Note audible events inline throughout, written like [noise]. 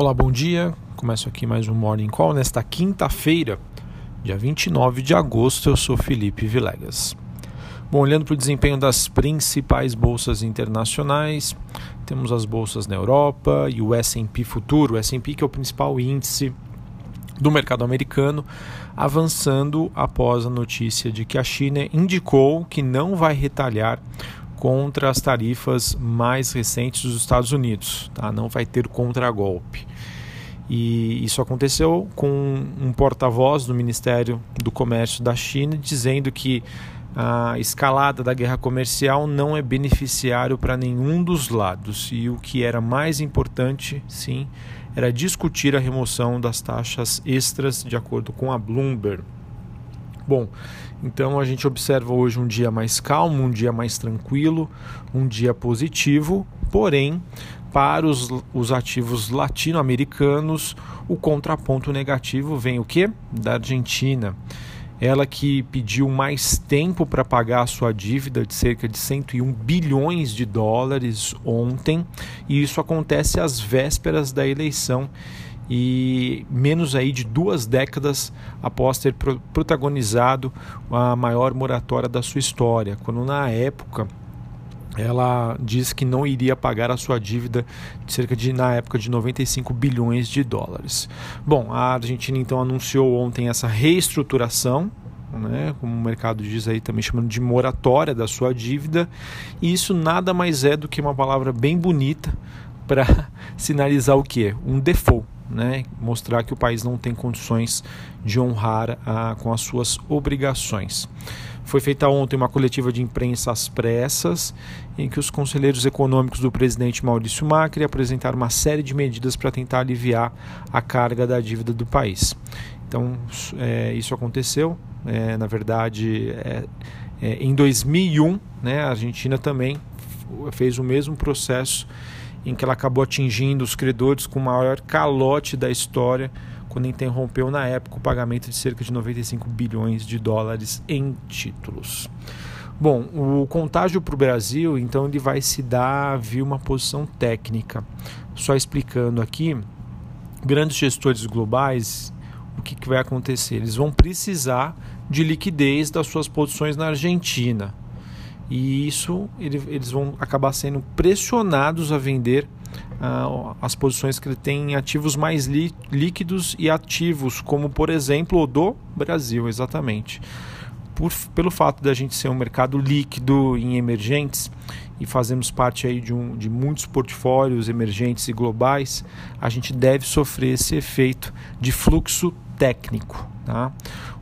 Olá, bom dia. Começo aqui mais um Morning Call nesta quinta-feira, dia 29 de agosto. Eu sou Felipe Vilegas. Bom, olhando para o desempenho das principais bolsas internacionais, temos as bolsas na Europa e o S&P Futuro, o S&P que é o principal índice do mercado americano, avançando após a notícia de que a China indicou que não vai retalhar contra as tarifas mais recentes dos Estados Unidos, tá? não vai ter contragolpe. E isso aconteceu com um porta-voz do Ministério do Comércio da China dizendo que a escalada da guerra comercial não é beneficiário para nenhum dos lados e o que era mais importante, sim, era discutir a remoção das taxas extras de acordo com a Bloomberg. Bom, então a gente observa hoje um dia mais calmo, um dia mais tranquilo, um dia positivo, porém, para os, os ativos latino-americanos, o contraponto negativo vem o que? Da Argentina. Ela que pediu mais tempo para pagar a sua dívida de cerca de 101 bilhões de dólares ontem, e isso acontece às vésperas da eleição e menos aí de duas décadas após ter protagonizado a maior moratória da sua história, quando na época ela disse que não iria pagar a sua dívida de cerca de na época de 95 bilhões de dólares. Bom, a Argentina então anunciou ontem essa reestruturação né, como o mercado diz aí também chamando de moratória da sua dívida, e isso nada mais é do que uma palavra bem bonita para [laughs] sinalizar o que? Um default né, mostrar que o país não tem condições de honrar a, com as suas obrigações. Foi feita ontem uma coletiva de imprensa às pressas, em que os conselheiros econômicos do presidente Maurício Macri apresentaram uma série de medidas para tentar aliviar a carga da dívida do país. Então, é, isso aconteceu, é, na verdade, é, é em 2001, né, a Argentina também fez o mesmo processo em que ela acabou atingindo os credores com o maior calote da história, quando interrompeu na época o pagamento de cerca de 95 bilhões de dólares em títulos. Bom, o contágio para o Brasil, então, ele vai se dar via uma posição técnica. Só explicando aqui, grandes gestores globais, o que, que vai acontecer? Eles vão precisar de liquidez das suas posições na Argentina e isso ele, eles vão acabar sendo pressionados a vender uh, as posições que ele tem ativos mais líquidos e ativos, como por exemplo o do Brasil, exatamente. Por, pelo fato da gente ser um mercado líquido em emergentes e fazemos parte aí de, um, de muitos portfólios emergentes e globais, a gente deve sofrer esse efeito de fluxo técnico. Tá?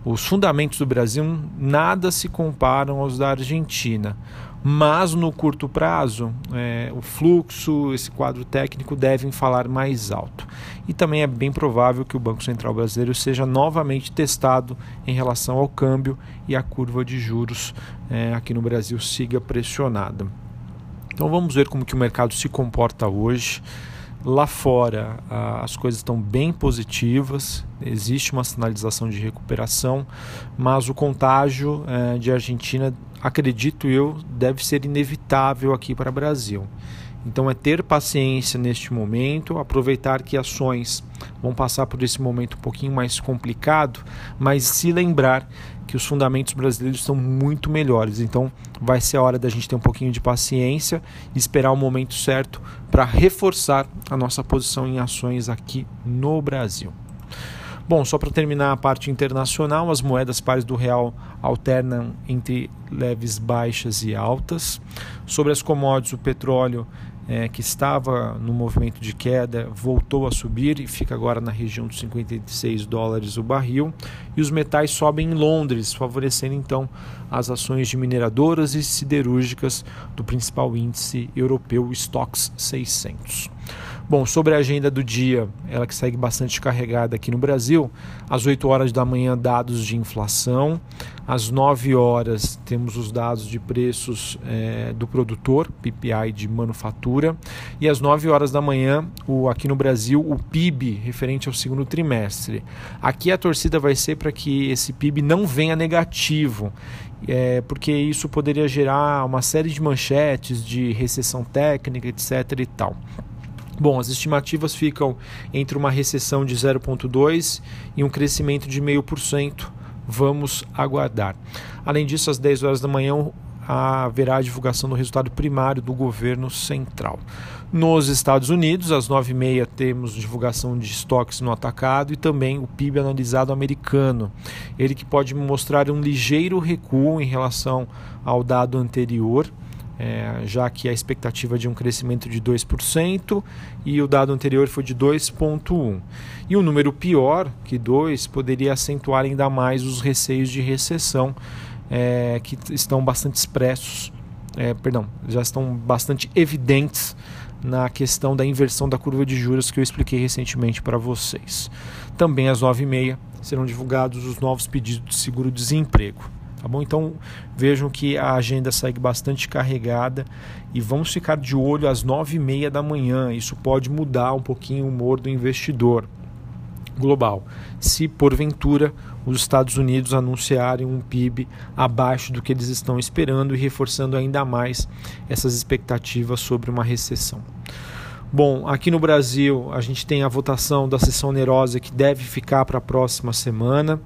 Os fundamentos do Brasil nada se comparam aos da Argentina, mas no curto prazo é, o fluxo, esse quadro técnico devem falar mais alto. E também é bem provável que o Banco Central Brasileiro seja novamente testado em relação ao câmbio e a curva de juros é, aqui no Brasil siga pressionada. Então vamos ver como que o mercado se comporta hoje. Lá fora as coisas estão bem positivas, existe uma sinalização de recuperação, mas o contágio eh, de Argentina, acredito eu, deve ser inevitável aqui para o Brasil. Então é ter paciência neste momento, aproveitar que ações vão passar por esse momento um pouquinho mais complicado, mas se lembrar que os fundamentos brasileiros são muito melhores. Então vai ser a hora da gente ter um pouquinho de paciência e esperar o momento certo para reforçar a nossa posição em ações aqui no Brasil. Bom, só para terminar a parte internacional, as moedas pares do real alternam entre leves baixas e altas. Sobre as commodities, o petróleo é, que estava no movimento de queda voltou a subir e fica agora na região dos 56 dólares o barril. E os metais sobem em Londres, favorecendo então as ações de mineradoras e siderúrgicas do principal índice europeu, Stoxx 600. Bom, sobre a agenda do dia, ela que segue bastante carregada aqui no Brasil, às 8 horas da manhã, dados de inflação, às 9 horas, temos os dados de preços é, do produtor, PPI de manufatura, e às 9 horas da manhã, o, aqui no Brasil, o PIB referente ao segundo trimestre. Aqui a torcida vai ser para que esse PIB não venha negativo é, porque isso poderia gerar uma série de manchetes de recessão técnica, etc. e tal. Bom, as estimativas ficam entre uma recessão de 0,2% e um crescimento de 0,5%. Vamos aguardar. Além disso, às 10 horas da manhã haverá a divulgação do resultado primário do governo central. Nos Estados Unidos, às 9h30, temos divulgação de estoques no atacado e também o PIB analisado americano. Ele que pode mostrar um ligeiro recuo em relação ao dado anterior é, já que a expectativa é de um crescimento de 2% e o dado anterior foi de 2,1%. E um número pior que 2 poderia acentuar ainda mais os receios de recessão é, que estão bastante expressos, é, perdão, já estão bastante evidentes na questão da inversão da curva de juros que eu expliquei recentemente para vocês. Também às 9h30 serão divulgados os novos pedidos de seguro-desemprego. Tá bom? Então vejam que a agenda segue bastante carregada e vamos ficar de olho às nove e meia da manhã. Isso pode mudar um pouquinho o humor do investidor global. Se porventura os Estados Unidos anunciarem um PIB abaixo do que eles estão esperando e reforçando ainda mais essas expectativas sobre uma recessão. Bom, aqui no Brasil a gente tem a votação da sessão onerosa que deve ficar para a próxima semana.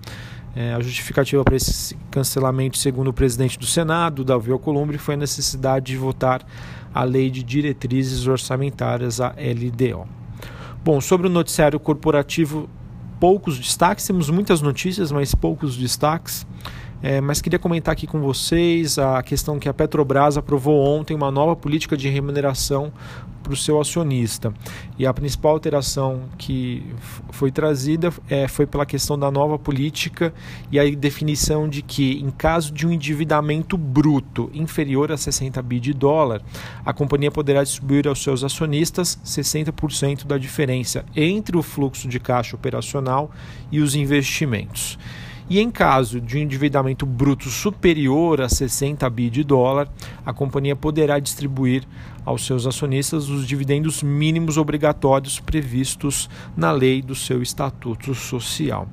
É, a justificativa para esse cancelamento, segundo o presidente do Senado, Davi Alcolumbre, foi a necessidade de votar a Lei de Diretrizes Orçamentárias, a LDO. Bom, sobre o noticiário corporativo, poucos destaques, temos muitas notícias, mas poucos destaques. É, mas queria comentar aqui com vocês a questão que a Petrobras aprovou ontem uma nova política de remuneração para o seu acionista. E a principal alteração que foi trazida é, foi pela questão da nova política e a definição de que, em caso de um endividamento bruto inferior a 60 bi de dólar, a companhia poderá distribuir aos seus acionistas 60% da diferença entre o fluxo de caixa operacional e os investimentos. E em caso de um endividamento bruto superior a 60 bi de dólar, a companhia poderá distribuir aos seus acionistas os dividendos mínimos obrigatórios previstos na lei do seu estatuto social.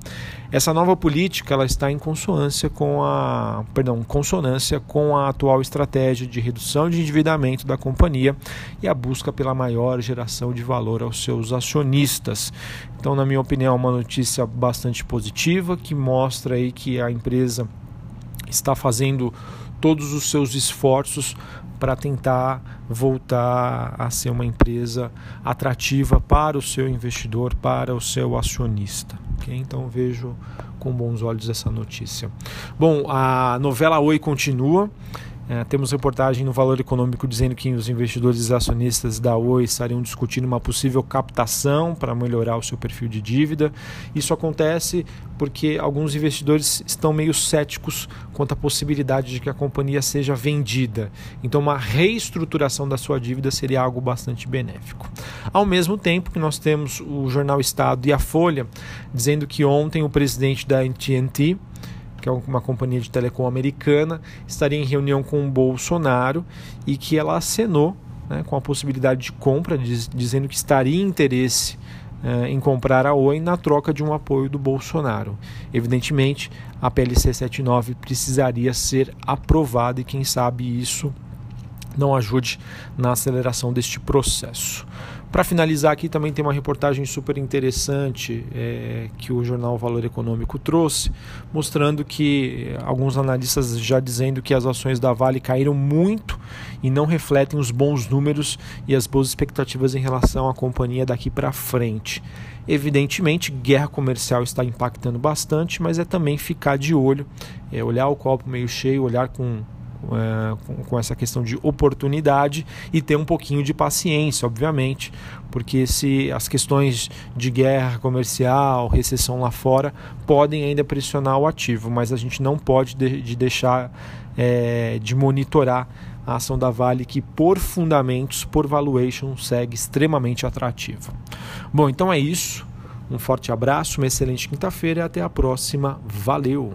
Essa nova política ela está em consonância com a, perdão, consonância com a atual estratégia de redução de endividamento da companhia e a busca pela maior geração de valor aos seus acionistas. Então, na minha opinião, é uma notícia bastante positiva que mostra aí que a empresa está fazendo todos os seus esforços para tentar voltar a ser uma empresa atrativa para o seu investidor, para o seu acionista. Okay? Então vejo com bons olhos essa notícia. Bom, a novela Oi continua. É, temos reportagem no Valor Econômico dizendo que os investidores acionistas da Oi estariam discutindo uma possível captação para melhorar o seu perfil de dívida. Isso acontece porque alguns investidores estão meio céticos quanto à possibilidade de que a companhia seja vendida. Então, uma reestruturação da sua dívida seria algo bastante benéfico. Ao mesmo tempo que nós temos o jornal Estado e a Folha dizendo que ontem o presidente da AT&T que é uma companhia de telecom americana, estaria em reunião com o Bolsonaro e que ela acenou né, com a possibilidade de compra, diz, dizendo que estaria interesse eh, em comprar a Oi na troca de um apoio do Bolsonaro. Evidentemente, a PLC 79 precisaria ser aprovada e quem sabe isso não ajude na aceleração deste processo. Para finalizar aqui também tem uma reportagem super interessante é, que o jornal Valor Econômico trouxe, mostrando que é, alguns analistas já dizendo que as ações da Vale caíram muito e não refletem os bons números e as boas expectativas em relação à companhia daqui para frente. Evidentemente, guerra comercial está impactando bastante, mas é também ficar de olho, é olhar o copo meio cheio, olhar com é, com, com, essa questão de oportunidade e ter um pouquinho de paciência, obviamente, porque se as questões de guerra comercial, recessão lá fora, podem ainda pressionar o ativo, mas a gente não pode de, de deixar é, de monitorar a ação da Vale, que por fundamentos, por valuation, segue extremamente atrativa. Bom, então é isso. Um forte abraço, uma excelente quinta-feira e até a próxima. Valeu!